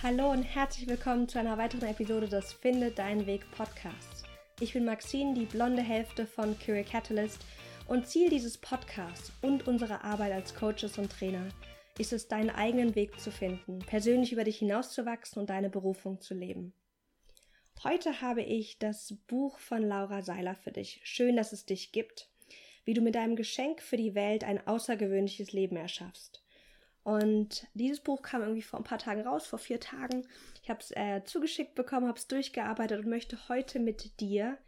Hallo und herzlich willkommen zu einer weiteren Episode des Finde Deinen Weg Podcasts. Ich bin Maxine, die blonde Hälfte von Career Catalyst und Ziel dieses Podcasts und unserer Arbeit als Coaches und Trainer ist es, deinen eigenen Weg zu finden, persönlich über dich hinauszuwachsen und deine Berufung zu leben. Heute habe ich das Buch von Laura Seiler für dich. Schön, dass es dich gibt, wie du mit deinem Geschenk für die Welt ein außergewöhnliches Leben erschaffst. Und dieses Buch kam irgendwie vor ein paar Tagen raus, vor vier Tagen. Ich habe es äh, zugeschickt bekommen, habe es durchgearbeitet und möchte heute mit dir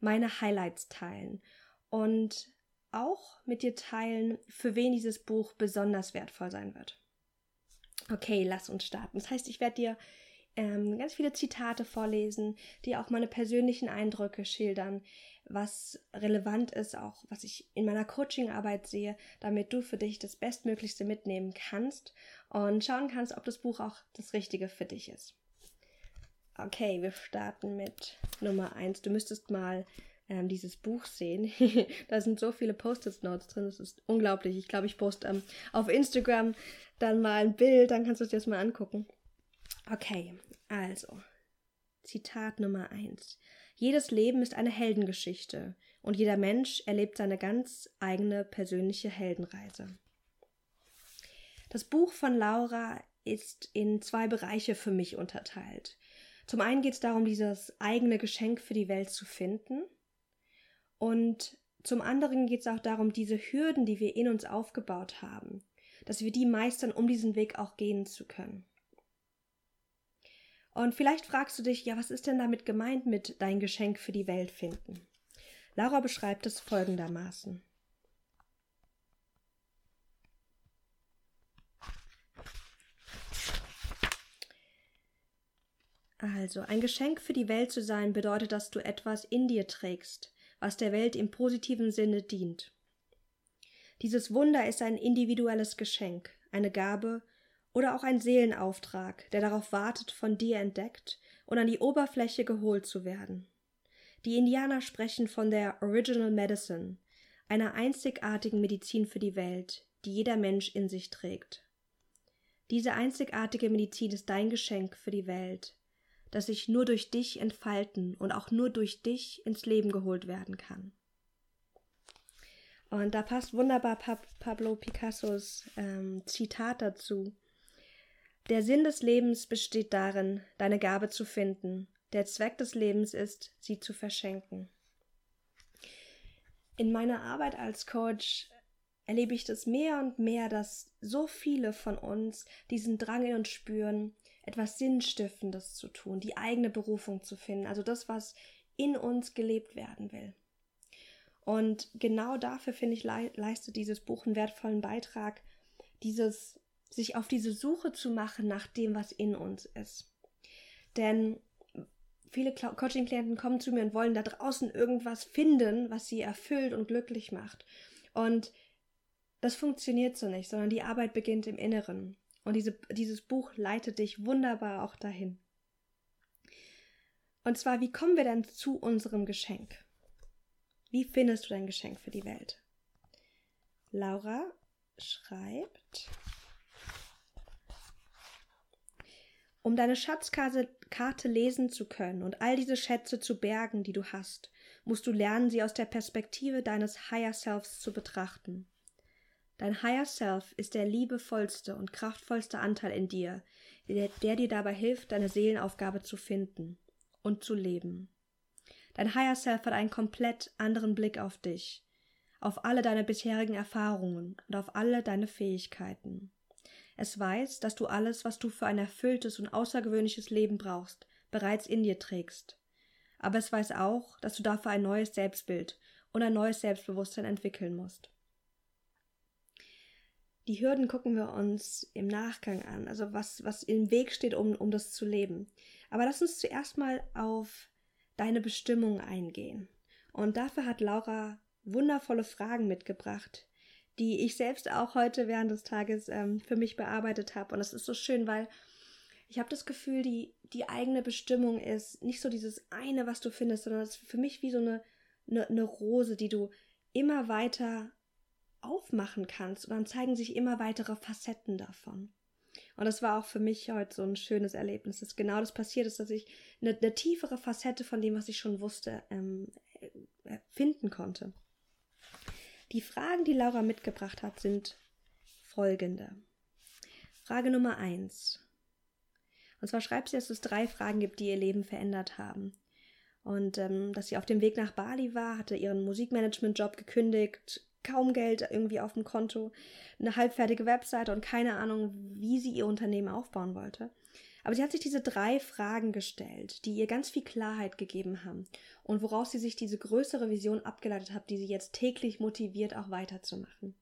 meine Highlights teilen und auch mit dir teilen, für wen dieses Buch besonders wertvoll sein wird. Okay, lass uns starten. Das heißt, ich werde dir ähm, ganz viele Zitate vorlesen, die auch meine persönlichen Eindrücke schildern, was relevant ist, auch was ich in meiner Coachingarbeit sehe, damit du für dich das Bestmöglichste mitnehmen kannst und schauen kannst, ob das Buch auch das Richtige für dich ist. Okay, wir starten mit Nummer 1. Du müsstest mal ähm, dieses Buch sehen. da sind so viele Post-it-Notes drin, das ist unglaublich. Ich glaube, ich poste ähm, auf Instagram dann mal ein Bild, dann kannst du es dir das mal angucken. Okay, also, Zitat Nummer 1. Jedes Leben ist eine Heldengeschichte und jeder Mensch erlebt seine ganz eigene persönliche Heldenreise. Das Buch von Laura ist in zwei Bereiche für mich unterteilt. Zum einen geht es darum, dieses eigene Geschenk für die Welt zu finden. Und zum anderen geht es auch darum, diese Hürden, die wir in uns aufgebaut haben, dass wir die meistern, um diesen Weg auch gehen zu können. Und vielleicht fragst du dich, ja, was ist denn damit gemeint mit dein Geschenk für die Welt finden? Laura beschreibt es folgendermaßen. Also, ein Geschenk für die Welt zu sein bedeutet, dass du etwas in dir trägst, was der Welt im positiven Sinne dient. Dieses Wunder ist ein individuelles Geschenk, eine Gabe, oder auch ein Seelenauftrag, der darauf wartet, von dir entdeckt und an die Oberfläche geholt zu werden. Die Indianer sprechen von der Original Medicine, einer einzigartigen Medizin für die Welt, die jeder Mensch in sich trägt. Diese einzigartige Medizin ist dein Geschenk für die Welt, das sich nur durch dich entfalten und auch nur durch dich ins Leben geholt werden kann. Und da passt wunderbar Pablo Picassos ähm, Zitat dazu. Der Sinn des Lebens besteht darin, deine Gabe zu finden. Der Zweck des Lebens ist, sie zu verschenken. In meiner Arbeit als Coach erlebe ich das mehr und mehr, dass so viele von uns diesen Drang in uns spüren, etwas Sinnstiftendes zu tun, die eigene Berufung zu finden, also das, was in uns gelebt werden will. Und genau dafür, finde ich, leistet dieses Buch einen wertvollen Beitrag, dieses sich auf diese Suche zu machen nach dem, was in uns ist. Denn viele Coaching-Klienten kommen zu mir und wollen da draußen irgendwas finden, was sie erfüllt und glücklich macht. Und das funktioniert so nicht, sondern die Arbeit beginnt im Inneren. Und diese, dieses Buch leitet dich wunderbar auch dahin. Und zwar, wie kommen wir denn zu unserem Geschenk? Wie findest du dein Geschenk für die Welt? Laura schreibt, Um deine Schatzkarte lesen zu können und all diese Schätze zu bergen, die du hast, musst du lernen, sie aus der Perspektive deines Higher Selfs zu betrachten. Dein Higher Self ist der liebevollste und kraftvollste Anteil in dir, der, der dir dabei hilft, deine Seelenaufgabe zu finden und zu leben. Dein Higher Self hat einen komplett anderen Blick auf dich, auf alle deine bisherigen Erfahrungen und auf alle deine Fähigkeiten. Es weiß, dass du alles, was du für ein erfülltes und außergewöhnliches Leben brauchst, bereits in dir trägst. Aber es weiß auch, dass du dafür ein neues Selbstbild und ein neues Selbstbewusstsein entwickeln musst. Die Hürden gucken wir uns im Nachgang an, also was, was im Weg steht, um, um das zu leben. Aber lass uns zuerst mal auf deine Bestimmung eingehen. Und dafür hat Laura wundervolle Fragen mitgebracht, die ich selbst auch heute während des Tages ähm, für mich bearbeitet habe. Und es ist so schön, weil ich habe das Gefühl, die, die eigene Bestimmung ist nicht so dieses eine, was du findest, sondern es ist für mich wie so eine, eine, eine Rose, die du immer weiter aufmachen kannst und dann zeigen sich immer weitere Facetten davon. Und das war auch für mich heute so ein schönes Erlebnis, dass genau das passiert ist, dass ich eine, eine tiefere Facette von dem, was ich schon wusste, ähm, äh, finden konnte. Die Fragen, die Laura mitgebracht hat, sind folgende. Frage Nummer eins. Und zwar schreibt sie, dass es drei Fragen gibt, die ihr Leben verändert haben. Und ähm, dass sie auf dem Weg nach Bali war, hatte ihren Musikmanagement-Job gekündigt, kaum Geld irgendwie auf dem Konto, eine halbfertige Webseite und keine Ahnung, wie sie ihr Unternehmen aufbauen wollte. Aber sie hat sich diese drei Fragen gestellt, die ihr ganz viel Klarheit gegeben haben und woraus sie sich diese größere Vision abgeleitet hat, die sie jetzt täglich motiviert, auch weiterzumachen.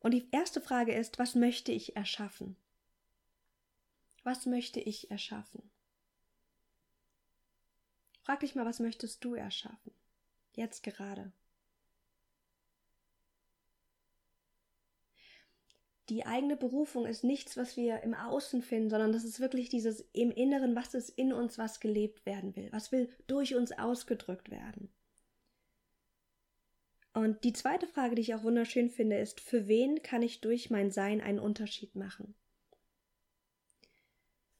Und die erste Frage ist, was möchte ich erschaffen? Was möchte ich erschaffen? Frag dich mal, was möchtest du erschaffen? Jetzt gerade. Die eigene Berufung ist nichts, was wir im Außen finden, sondern das ist wirklich dieses im Inneren, was ist in uns, was gelebt werden will, was will durch uns ausgedrückt werden. Und die zweite Frage, die ich auch wunderschön finde, ist, für wen kann ich durch mein Sein einen Unterschied machen?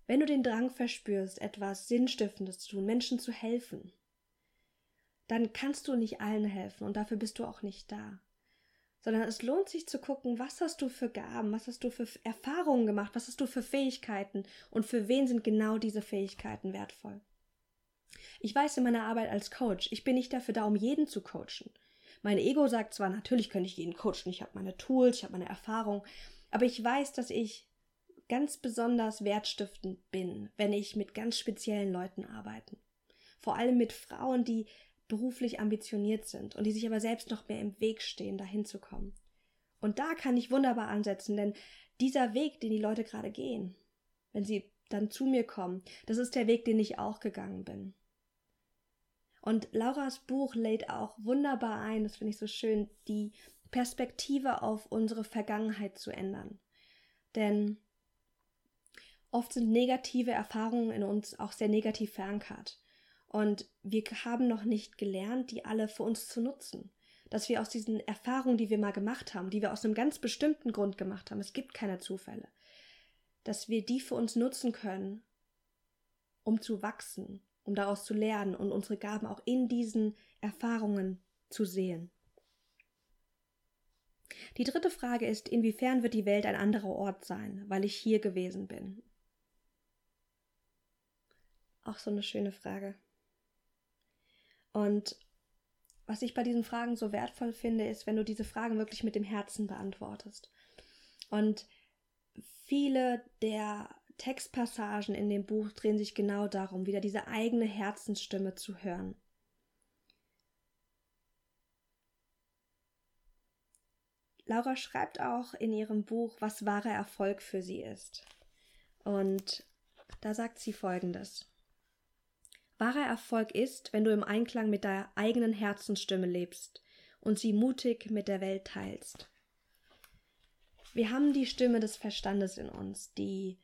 Wenn du den Drang verspürst, etwas Sinnstiftendes zu tun, Menschen zu helfen, dann kannst du nicht allen helfen und dafür bist du auch nicht da sondern es lohnt sich zu gucken, was hast du für Gaben, was hast du für Erfahrungen gemacht, was hast du für Fähigkeiten und für wen sind genau diese Fähigkeiten wertvoll. Ich weiß in meiner Arbeit als Coach, ich bin nicht dafür da, um jeden zu coachen. Mein Ego sagt zwar, natürlich könnte ich jeden coachen, ich habe meine Tools, ich habe meine Erfahrung, aber ich weiß, dass ich ganz besonders wertstiftend bin, wenn ich mit ganz speziellen Leuten arbeite. Vor allem mit Frauen, die beruflich ambitioniert sind und die sich aber selbst noch mehr im Weg stehen, dahin zu kommen. Und da kann ich wunderbar ansetzen, denn dieser Weg, den die Leute gerade gehen, wenn sie dann zu mir kommen, das ist der Weg, den ich auch gegangen bin. Und Lauras Buch lädt auch wunderbar ein, das finde ich so schön, die Perspektive auf unsere Vergangenheit zu ändern. Denn oft sind negative Erfahrungen in uns auch sehr negativ verankert. Und wir haben noch nicht gelernt, die alle für uns zu nutzen. Dass wir aus diesen Erfahrungen, die wir mal gemacht haben, die wir aus einem ganz bestimmten Grund gemacht haben, es gibt keine Zufälle, dass wir die für uns nutzen können, um zu wachsen, um daraus zu lernen und unsere Gaben auch in diesen Erfahrungen zu sehen. Die dritte Frage ist, inwiefern wird die Welt ein anderer Ort sein, weil ich hier gewesen bin? Auch so eine schöne Frage. Und was ich bei diesen Fragen so wertvoll finde, ist, wenn du diese Fragen wirklich mit dem Herzen beantwortest. Und viele der Textpassagen in dem Buch drehen sich genau darum, wieder diese eigene Herzensstimme zu hören. Laura schreibt auch in ihrem Buch, was wahrer Erfolg für sie ist. Und da sagt sie folgendes. Wahrer Erfolg ist, wenn du im Einklang mit deiner eigenen Herzensstimme lebst und sie mutig mit der Welt teilst. Wir haben die Stimme des Verstandes in uns, die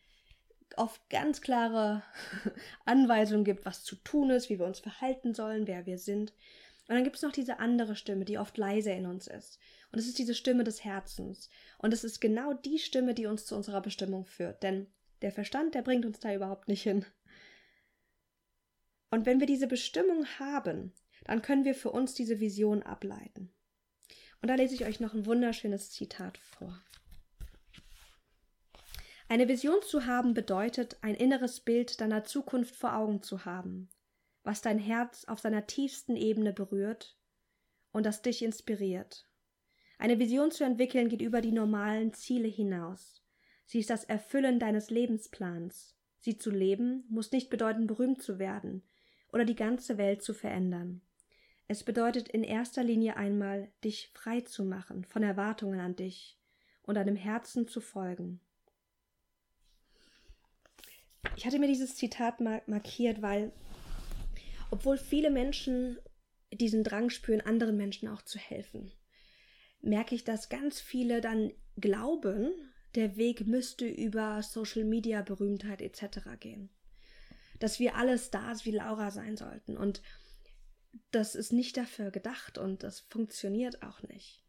oft ganz klare Anweisungen gibt, was zu tun ist, wie wir uns verhalten sollen, wer wir sind. Und dann gibt es noch diese andere Stimme, die oft leise in uns ist. Und es ist diese Stimme des Herzens. Und es ist genau die Stimme, die uns zu unserer Bestimmung führt. Denn der Verstand, der bringt uns da überhaupt nicht hin. Und wenn wir diese Bestimmung haben, dann können wir für uns diese Vision ableiten. Und da lese ich euch noch ein wunderschönes Zitat vor. Eine Vision zu haben bedeutet, ein inneres Bild deiner Zukunft vor Augen zu haben, was dein Herz auf seiner tiefsten Ebene berührt und das dich inspiriert. Eine Vision zu entwickeln geht über die normalen Ziele hinaus. Sie ist das Erfüllen deines Lebensplans. Sie zu leben muss nicht bedeuten, berühmt zu werden, oder die ganze Welt zu verändern. Es bedeutet in erster Linie einmal, dich frei zu machen von Erwartungen an dich und deinem Herzen zu folgen. Ich hatte mir dieses Zitat markiert, weil obwohl viele Menschen diesen Drang spüren, anderen Menschen auch zu helfen, merke ich, dass ganz viele dann glauben, der Weg müsste über Social Media Berühmtheit etc. gehen dass wir alle Stars wie Laura sein sollten. Und das ist nicht dafür gedacht und das funktioniert auch nicht.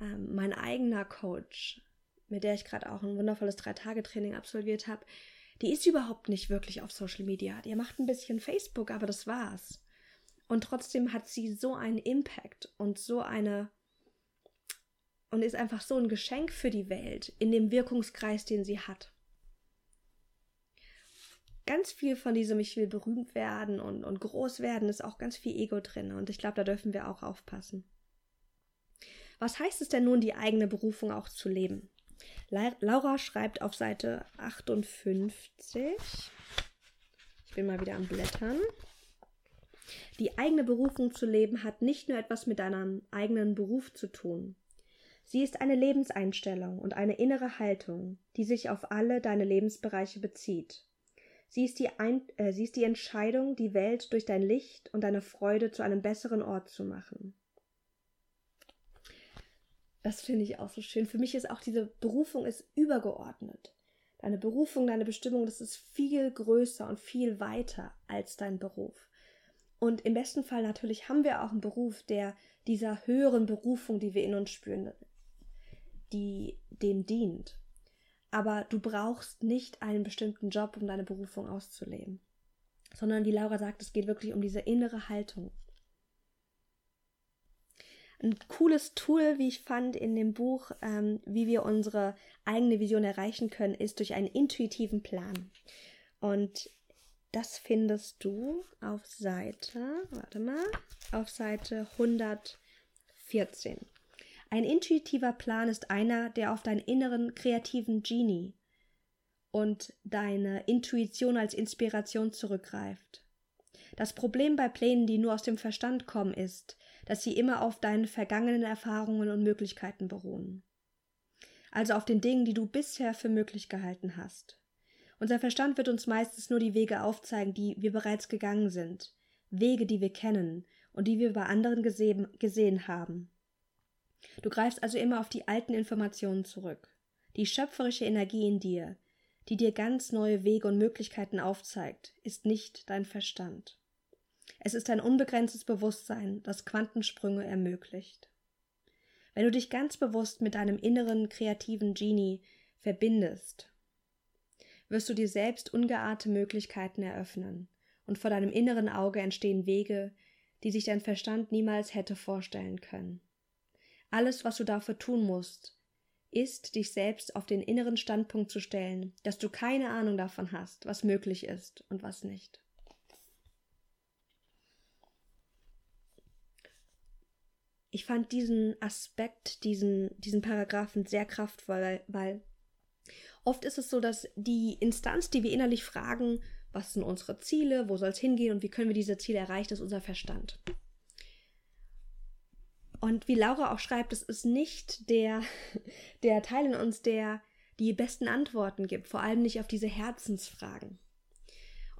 Ähm, mein eigener Coach mit der ich gerade auch ein wundervolles Drei-Tage-Training absolviert habe, die ist überhaupt nicht wirklich auf Social Media. Die macht ein bisschen Facebook, aber das war's. Und trotzdem hat sie so einen Impact und so eine und ist einfach so ein Geschenk für die Welt in dem Wirkungskreis, den sie hat. Ganz viel von diesem Ich will berühmt werden und, und groß werden ist auch ganz viel Ego drin und ich glaube, da dürfen wir auch aufpassen. Was heißt es denn nun, die eigene Berufung auch zu leben? Laura schreibt auf Seite 58. Ich bin mal wieder am Blättern. Die eigene Berufung zu leben hat nicht nur etwas mit deinem eigenen Beruf zu tun. Sie ist eine Lebenseinstellung und eine innere Haltung, die sich auf alle deine Lebensbereiche bezieht. Sie ist, die Ein äh, sie ist die Entscheidung, die Welt durch dein Licht und deine Freude zu einem besseren Ort zu machen. Das finde ich auch so schön. Für mich ist auch diese Berufung ist übergeordnet. Deine Berufung, deine Bestimmung, das ist viel größer und viel weiter als dein Beruf. Und im besten Fall natürlich haben wir auch einen Beruf, der dieser höheren Berufung, die wir in uns spüren, die dem dient. Aber du brauchst nicht einen bestimmten Job, um deine Berufung auszuleben. Sondern wie Laura sagt, es geht wirklich um diese innere Haltung. Ein cooles Tool, wie ich fand in dem Buch, ähm, wie wir unsere eigene Vision erreichen können, ist durch einen intuitiven Plan. Und das findest du auf Seite, warte mal, auf Seite 114. Ein intuitiver Plan ist einer, der auf deinen inneren kreativen Genie und deine Intuition als Inspiration zurückgreift. Das Problem bei Plänen, die nur aus dem Verstand kommen, ist, dass sie immer auf deinen vergangenen Erfahrungen und Möglichkeiten beruhen. Also auf den Dingen, die du bisher für möglich gehalten hast. Unser Verstand wird uns meistens nur die Wege aufzeigen, die wir bereits gegangen sind, Wege, die wir kennen und die wir bei anderen gesehen, gesehen haben. Du greifst also immer auf die alten Informationen zurück. Die schöpferische Energie in dir, die dir ganz neue Wege und Möglichkeiten aufzeigt, ist nicht dein Verstand. Es ist ein unbegrenztes Bewusstsein, das Quantensprünge ermöglicht. Wenn du dich ganz bewusst mit deinem inneren kreativen Genie verbindest, wirst du dir selbst ungeahnte Möglichkeiten eröffnen, und vor deinem inneren Auge entstehen Wege, die sich dein Verstand niemals hätte vorstellen können. Alles, was du dafür tun musst, ist, dich selbst auf den inneren Standpunkt zu stellen, dass du keine Ahnung davon hast, was möglich ist und was nicht. Ich fand diesen Aspekt, diesen, diesen Paragraphen sehr kraftvoll, weil, weil oft ist es so, dass die Instanz, die wir innerlich fragen, was sind unsere Ziele, wo soll es hingehen und wie können wir diese Ziele erreichen, ist unser Verstand. Und wie Laura auch schreibt, es ist nicht der, der Teil in uns, der die besten Antworten gibt, vor allem nicht auf diese Herzensfragen.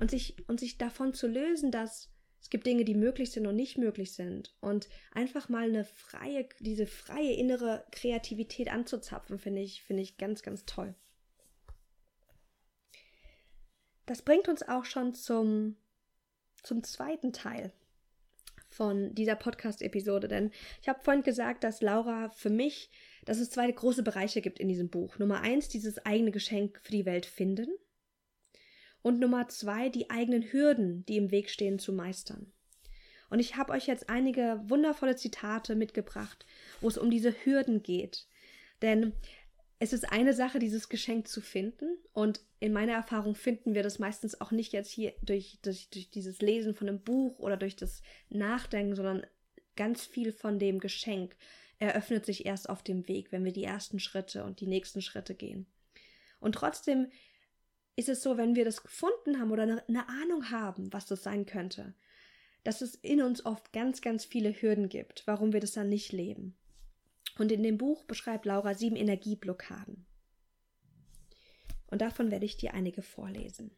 Und sich, und sich davon zu lösen, dass es gibt Dinge, die möglich sind und nicht möglich sind. Und einfach mal eine freie, diese freie innere Kreativität anzuzapfen, finde ich, finde ich ganz, ganz toll. Das bringt uns auch schon zum, zum zweiten Teil von dieser Podcast-Episode, denn ich habe vorhin gesagt, dass Laura für mich, dass es zwei große Bereiche gibt in diesem Buch. Nummer eins, dieses eigene Geschenk für die Welt finden. Und Nummer zwei, die eigenen Hürden, die im Weg stehen, zu meistern. Und ich habe euch jetzt einige wundervolle Zitate mitgebracht, wo es um diese Hürden geht. Denn es ist eine Sache, dieses Geschenk zu finden. Und in meiner Erfahrung finden wir das meistens auch nicht jetzt hier durch, durch, durch dieses Lesen von einem Buch oder durch das Nachdenken, sondern ganz viel von dem Geschenk eröffnet sich erst auf dem Weg, wenn wir die ersten Schritte und die nächsten Schritte gehen. Und trotzdem ist es so, wenn wir das gefunden haben oder eine, eine Ahnung haben, was das sein könnte, dass es in uns oft ganz, ganz viele Hürden gibt, warum wir das dann nicht leben. Und in dem Buch beschreibt Laura sieben Energieblockaden. Und davon werde ich dir einige vorlesen.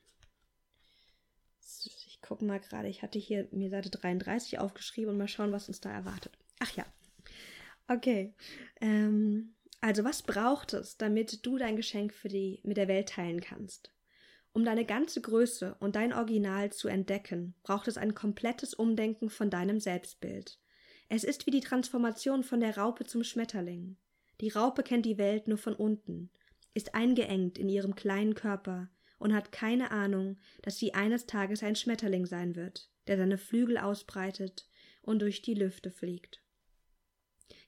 Ich gucke mal gerade, ich hatte hier mir Seite 33 aufgeschrieben und mal schauen, was uns da erwartet. Ach ja. Okay. Ähm, also, was braucht es, damit du dein Geschenk für die mit der Welt teilen kannst? Um deine ganze Größe und dein Original zu entdecken, braucht es ein komplettes Umdenken von deinem Selbstbild. Es ist wie die Transformation von der Raupe zum Schmetterling. Die Raupe kennt die Welt nur von unten, ist eingeengt in ihrem kleinen Körper und hat keine Ahnung, dass sie eines Tages ein Schmetterling sein wird, der seine Flügel ausbreitet und durch die Lüfte fliegt.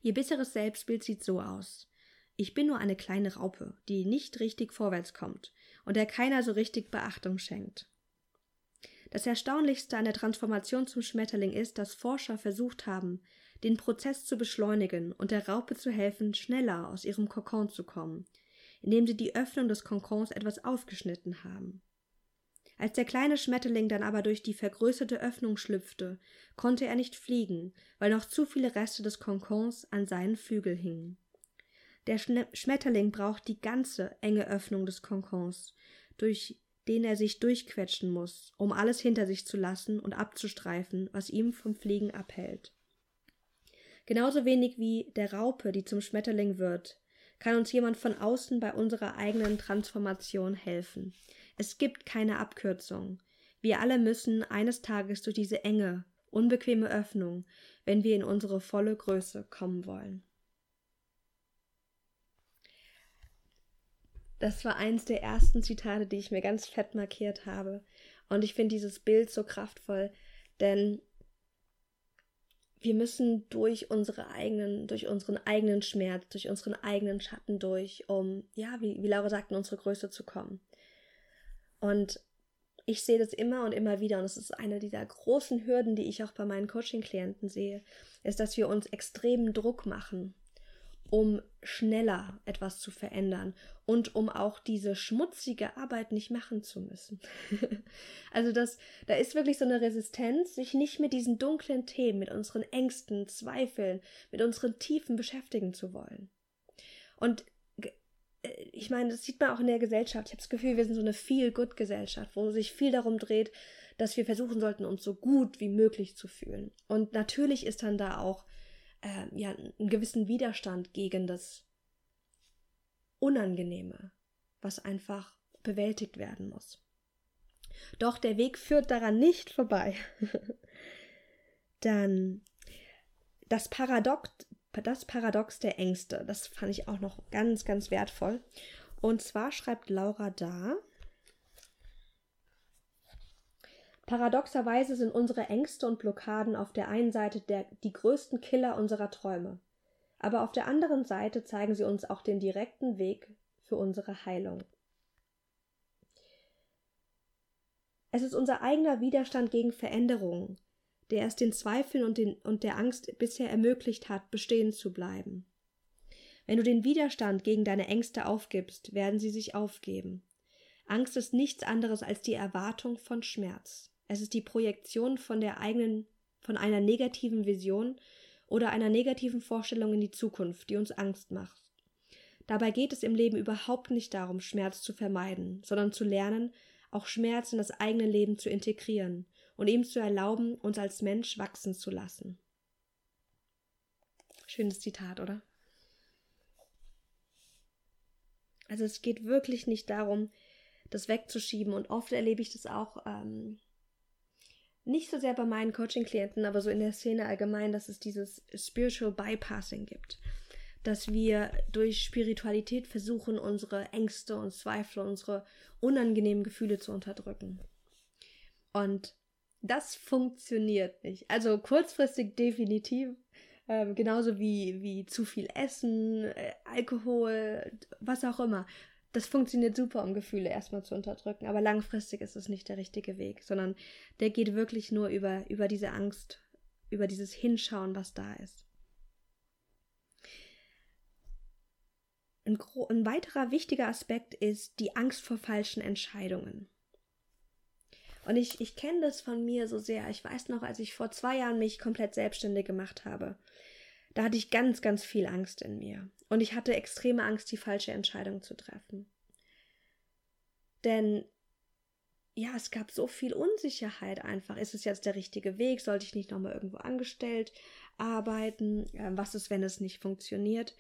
Ihr bisseres Selbstbild sieht so aus. Ich bin nur eine kleine Raupe, die nicht richtig vorwärts kommt und der keiner so richtig Beachtung schenkt. Das Erstaunlichste an der Transformation zum Schmetterling ist, dass Forscher versucht haben, den Prozess zu beschleunigen und der Raupe zu helfen, schneller aus ihrem Kokon zu kommen, indem sie die Öffnung des Kokons etwas aufgeschnitten haben. Als der kleine Schmetterling dann aber durch die vergrößerte Öffnung schlüpfte, konnte er nicht fliegen, weil noch zu viele Reste des Kokons an seinen Flügel hingen. Der Schmetterling braucht die ganze enge Öffnung des Kokons, durch den er sich durchquetschen muss, um alles hinter sich zu lassen und abzustreifen, was ihm vom Fliegen abhält. Genauso wenig wie der Raupe, die zum Schmetterling wird, kann uns jemand von außen bei unserer eigenen Transformation helfen. Es gibt keine Abkürzung. Wir alle müssen eines Tages durch diese enge, unbequeme Öffnung, wenn wir in unsere volle Größe kommen wollen. Das war eins der ersten Zitate, die ich mir ganz fett markiert habe. Und ich finde dieses Bild so kraftvoll, denn wir müssen durch unsere eigenen, durch unseren eigenen Schmerz, durch unseren eigenen Schatten durch, um, ja, wie, wie Laura sagt, in unsere Größe zu kommen. Und ich sehe das immer und immer wieder, und es ist eine dieser großen Hürden, die ich auch bei meinen Coaching-Klienten sehe, ist, dass wir uns extremen Druck machen um schneller etwas zu verändern und um auch diese schmutzige Arbeit nicht machen zu müssen. also das, da ist wirklich so eine Resistenz, sich nicht mit diesen dunklen Themen, mit unseren Ängsten, Zweifeln, mit unseren Tiefen beschäftigen zu wollen. Und äh, ich meine, das sieht man auch in der Gesellschaft. Ich habe das Gefühl, wir sind so eine Feel-Good-Gesellschaft, wo sich viel darum dreht, dass wir versuchen sollten, uns so gut wie möglich zu fühlen. Und natürlich ist dann da auch äh, ja, einen gewissen Widerstand gegen das Unangenehme, was einfach bewältigt werden muss. Doch der Weg führt daran nicht vorbei. Dann das Paradox, das Paradox der Ängste, das fand ich auch noch ganz, ganz wertvoll. Und zwar schreibt Laura da, Paradoxerweise sind unsere Ängste und Blockaden auf der einen Seite der, die größten Killer unserer Träume, aber auf der anderen Seite zeigen sie uns auch den direkten Weg für unsere Heilung. Es ist unser eigener Widerstand gegen Veränderungen, der es den Zweifeln und, den, und der Angst bisher ermöglicht hat, bestehen zu bleiben. Wenn du den Widerstand gegen deine Ängste aufgibst, werden sie sich aufgeben. Angst ist nichts anderes als die Erwartung von Schmerz. Es ist die Projektion von der eigenen, von einer negativen Vision oder einer negativen Vorstellung in die Zukunft, die uns Angst macht. Dabei geht es im Leben überhaupt nicht darum, Schmerz zu vermeiden, sondern zu lernen, auch Schmerz in das eigene Leben zu integrieren und ihm zu erlauben, uns als Mensch wachsen zu lassen. Schönes Zitat, oder? Also es geht wirklich nicht darum, das wegzuschieben und oft erlebe ich das auch ähm, nicht so sehr bei meinen Coaching-Klienten, aber so in der Szene allgemein, dass es dieses Spiritual Bypassing gibt. Dass wir durch Spiritualität versuchen, unsere Ängste und Zweifel, unsere unangenehmen Gefühle zu unterdrücken. Und das funktioniert nicht. Also kurzfristig definitiv, äh, genauso wie, wie zu viel Essen, äh, Alkohol, was auch immer das funktioniert super, um Gefühle erstmal zu unterdrücken, aber langfristig ist es nicht der richtige Weg, sondern der geht wirklich nur über, über diese Angst, über dieses Hinschauen, was da ist. Ein, ein weiterer wichtiger Aspekt ist die Angst vor falschen Entscheidungen. Und ich, ich kenne das von mir so sehr. Ich weiß noch, als ich vor zwei Jahren mich komplett selbstständig gemacht habe, da hatte ich ganz, ganz viel Angst in mir. Und ich hatte extreme Angst, die falsche Entscheidung zu treffen. Denn ja, es gab so viel Unsicherheit einfach. Ist es jetzt der richtige Weg? Sollte ich nicht nochmal irgendwo angestellt arbeiten? Was ist, wenn es nicht funktioniert?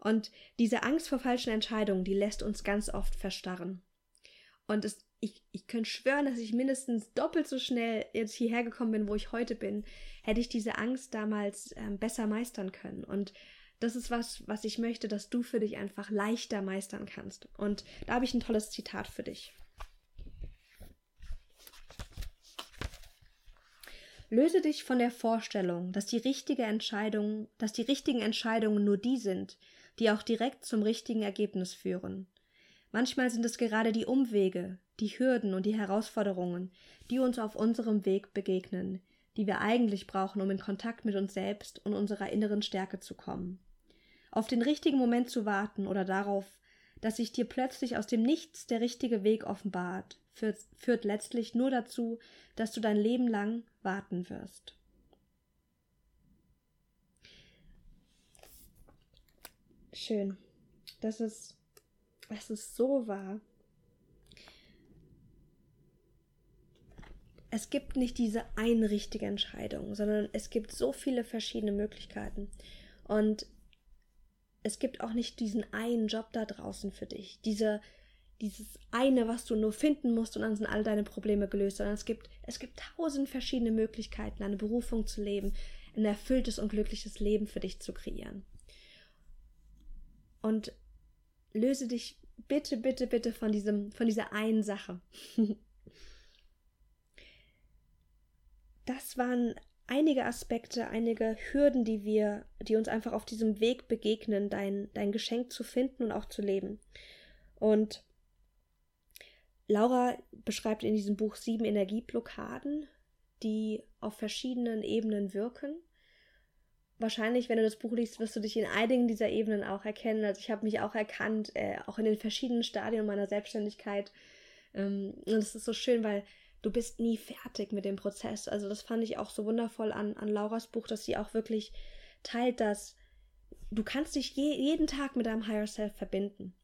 Und diese Angst vor falschen Entscheidungen, die lässt uns ganz oft verstarren. Und es, ich, ich könnte schwören, dass ich mindestens doppelt so schnell jetzt hierher gekommen bin, wo ich heute bin, hätte ich diese Angst damals ähm, besser meistern können. Und das ist was, was ich möchte, dass du für dich einfach leichter meistern kannst. Und da habe ich ein tolles Zitat für dich. Löse dich von der Vorstellung, dass die richtige Entscheidung, dass die richtigen Entscheidungen nur die sind, die auch direkt zum richtigen Ergebnis führen. Manchmal sind es gerade die Umwege, die Hürden und die Herausforderungen, die uns auf unserem Weg begegnen, die wir eigentlich brauchen, um in Kontakt mit uns selbst und unserer inneren Stärke zu kommen. Auf den richtigen Moment zu warten oder darauf, dass sich dir plötzlich aus dem Nichts der richtige Weg offenbart, führt, führt letztlich nur dazu, dass du dein Leben lang warten wirst. Schön. Das ist, das ist so wahr. es gibt nicht diese eine richtige Entscheidung, sondern es gibt so viele verschiedene Möglichkeiten. Und es gibt auch nicht diesen einen Job da draußen für dich. Diese, dieses eine, was du nur finden musst und dann sind all deine Probleme gelöst, sondern es gibt, es gibt tausend verschiedene Möglichkeiten, eine Berufung zu leben, ein erfülltes und glückliches Leben für dich zu kreieren. Und löse dich bitte, bitte, bitte von diesem, von dieser einen Sache. das waren einige Aspekte, einige Hürden, die wir, die uns einfach auf diesem Weg begegnen, dein, dein Geschenk zu finden und auch zu leben. Und Laura beschreibt in diesem Buch sieben Energieblockaden, die auf verschiedenen Ebenen wirken. Wahrscheinlich, wenn du das Buch liest, wirst du dich in einigen dieser Ebenen auch erkennen. Also ich habe mich auch erkannt, äh, auch in den verschiedenen Stadien meiner Selbstständigkeit. Ähm, und es ist so schön, weil du bist nie fertig mit dem Prozess. Also das fand ich auch so wundervoll an, an Lauras Buch, dass sie auch wirklich teilt, dass du kannst dich je, jeden Tag mit deinem Higher Self verbinden.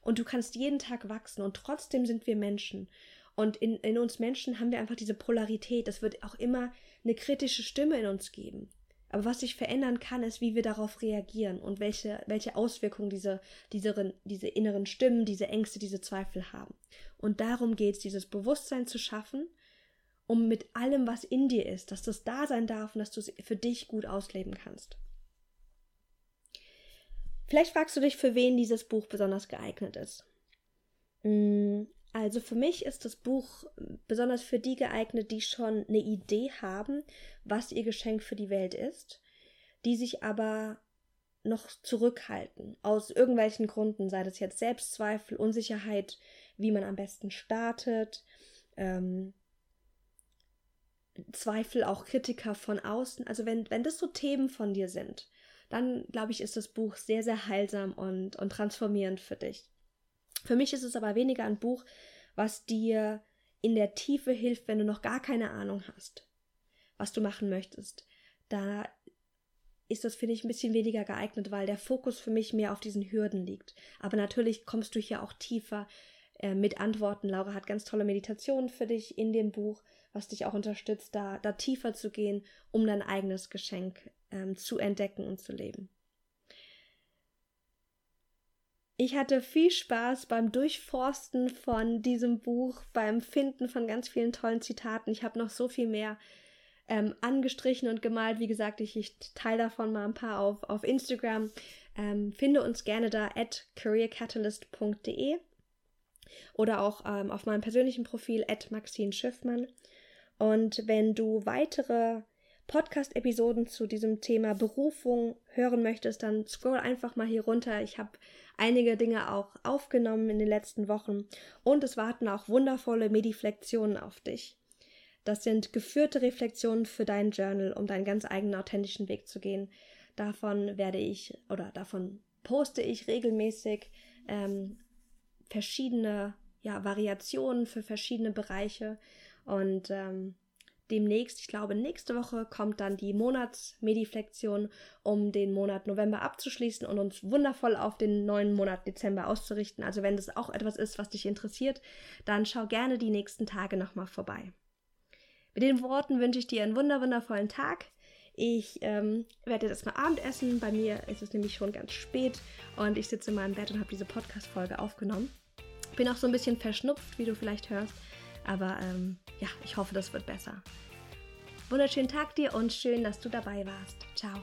Und du kannst jeden Tag wachsen und trotzdem sind wir Menschen. Und in, in uns Menschen haben wir einfach diese Polarität. Es wird auch immer eine kritische Stimme in uns geben. Aber was sich verändern kann, ist, wie wir darauf reagieren und welche, welche Auswirkungen diese, diese, diese inneren Stimmen, diese Ängste, diese Zweifel haben. Und darum geht es, dieses Bewusstsein zu schaffen, um mit allem, was in dir ist, dass das da sein darf und dass du es für dich gut ausleben kannst. Vielleicht fragst du dich, für wen dieses Buch besonders geeignet ist. Also für mich ist das Buch besonders für die geeignet, die schon eine Idee haben, was ihr Geschenk für die Welt ist, die sich aber noch zurückhalten, aus irgendwelchen Gründen, sei das jetzt Selbstzweifel, Unsicherheit, wie man am besten startet, ähm, Zweifel, auch Kritiker von außen. Also wenn, wenn das so Themen von dir sind, dann glaube ich, ist das Buch sehr, sehr heilsam und, und transformierend für dich. Für mich ist es aber weniger ein Buch, was dir in der Tiefe hilft, wenn du noch gar keine Ahnung hast, was du machen möchtest. Da ist das, finde ich, ein bisschen weniger geeignet, weil der Fokus für mich mehr auf diesen Hürden liegt. Aber natürlich kommst du hier auch tiefer äh, mit Antworten. Laura hat ganz tolle Meditationen für dich in dem Buch, was dich auch unterstützt, da, da tiefer zu gehen, um dein eigenes Geschenk ähm, zu entdecken und zu leben. Ich hatte viel Spaß beim Durchforsten von diesem Buch, beim Finden von ganz vielen tollen Zitaten. Ich habe noch so viel mehr ähm, angestrichen und gemalt. Wie gesagt, ich, ich teile davon mal ein paar auf, auf Instagram. Ähm, finde uns gerne da at careercatalyst.de oder auch ähm, auf meinem persönlichen Profil at Maxine Schiffmann. Und wenn du weitere Podcast-Episoden zu diesem Thema Berufung hören möchtest, dann scroll einfach mal hier runter. Ich habe einige Dinge auch aufgenommen in den letzten Wochen und es warten auch wundervolle Mediflektionen auf dich. Das sind geführte Reflexionen für dein Journal, um deinen ganz eigenen authentischen Weg zu gehen. Davon werde ich oder davon poste ich regelmäßig ähm, verschiedene ja, Variationen für verschiedene Bereiche und ähm, demnächst, ich glaube nächste Woche, kommt dann die Monatsmediflexion, um den Monat November abzuschließen und uns wundervoll auf den neuen Monat Dezember auszurichten. Also wenn das auch etwas ist, was dich interessiert, dann schau gerne die nächsten Tage nochmal vorbei. Mit den Worten wünsche ich dir einen wunderwundervollen Tag. Ich ähm, werde jetzt erstmal Abendessen. Bei mir ist es nämlich schon ganz spät und ich sitze in meinem Bett und habe diese Podcast-Folge aufgenommen. Bin auch so ein bisschen verschnupft, wie du vielleicht hörst. Aber ähm, ja, ich hoffe, das wird besser. Wunderschönen Tag dir und schön, dass du dabei warst. Ciao.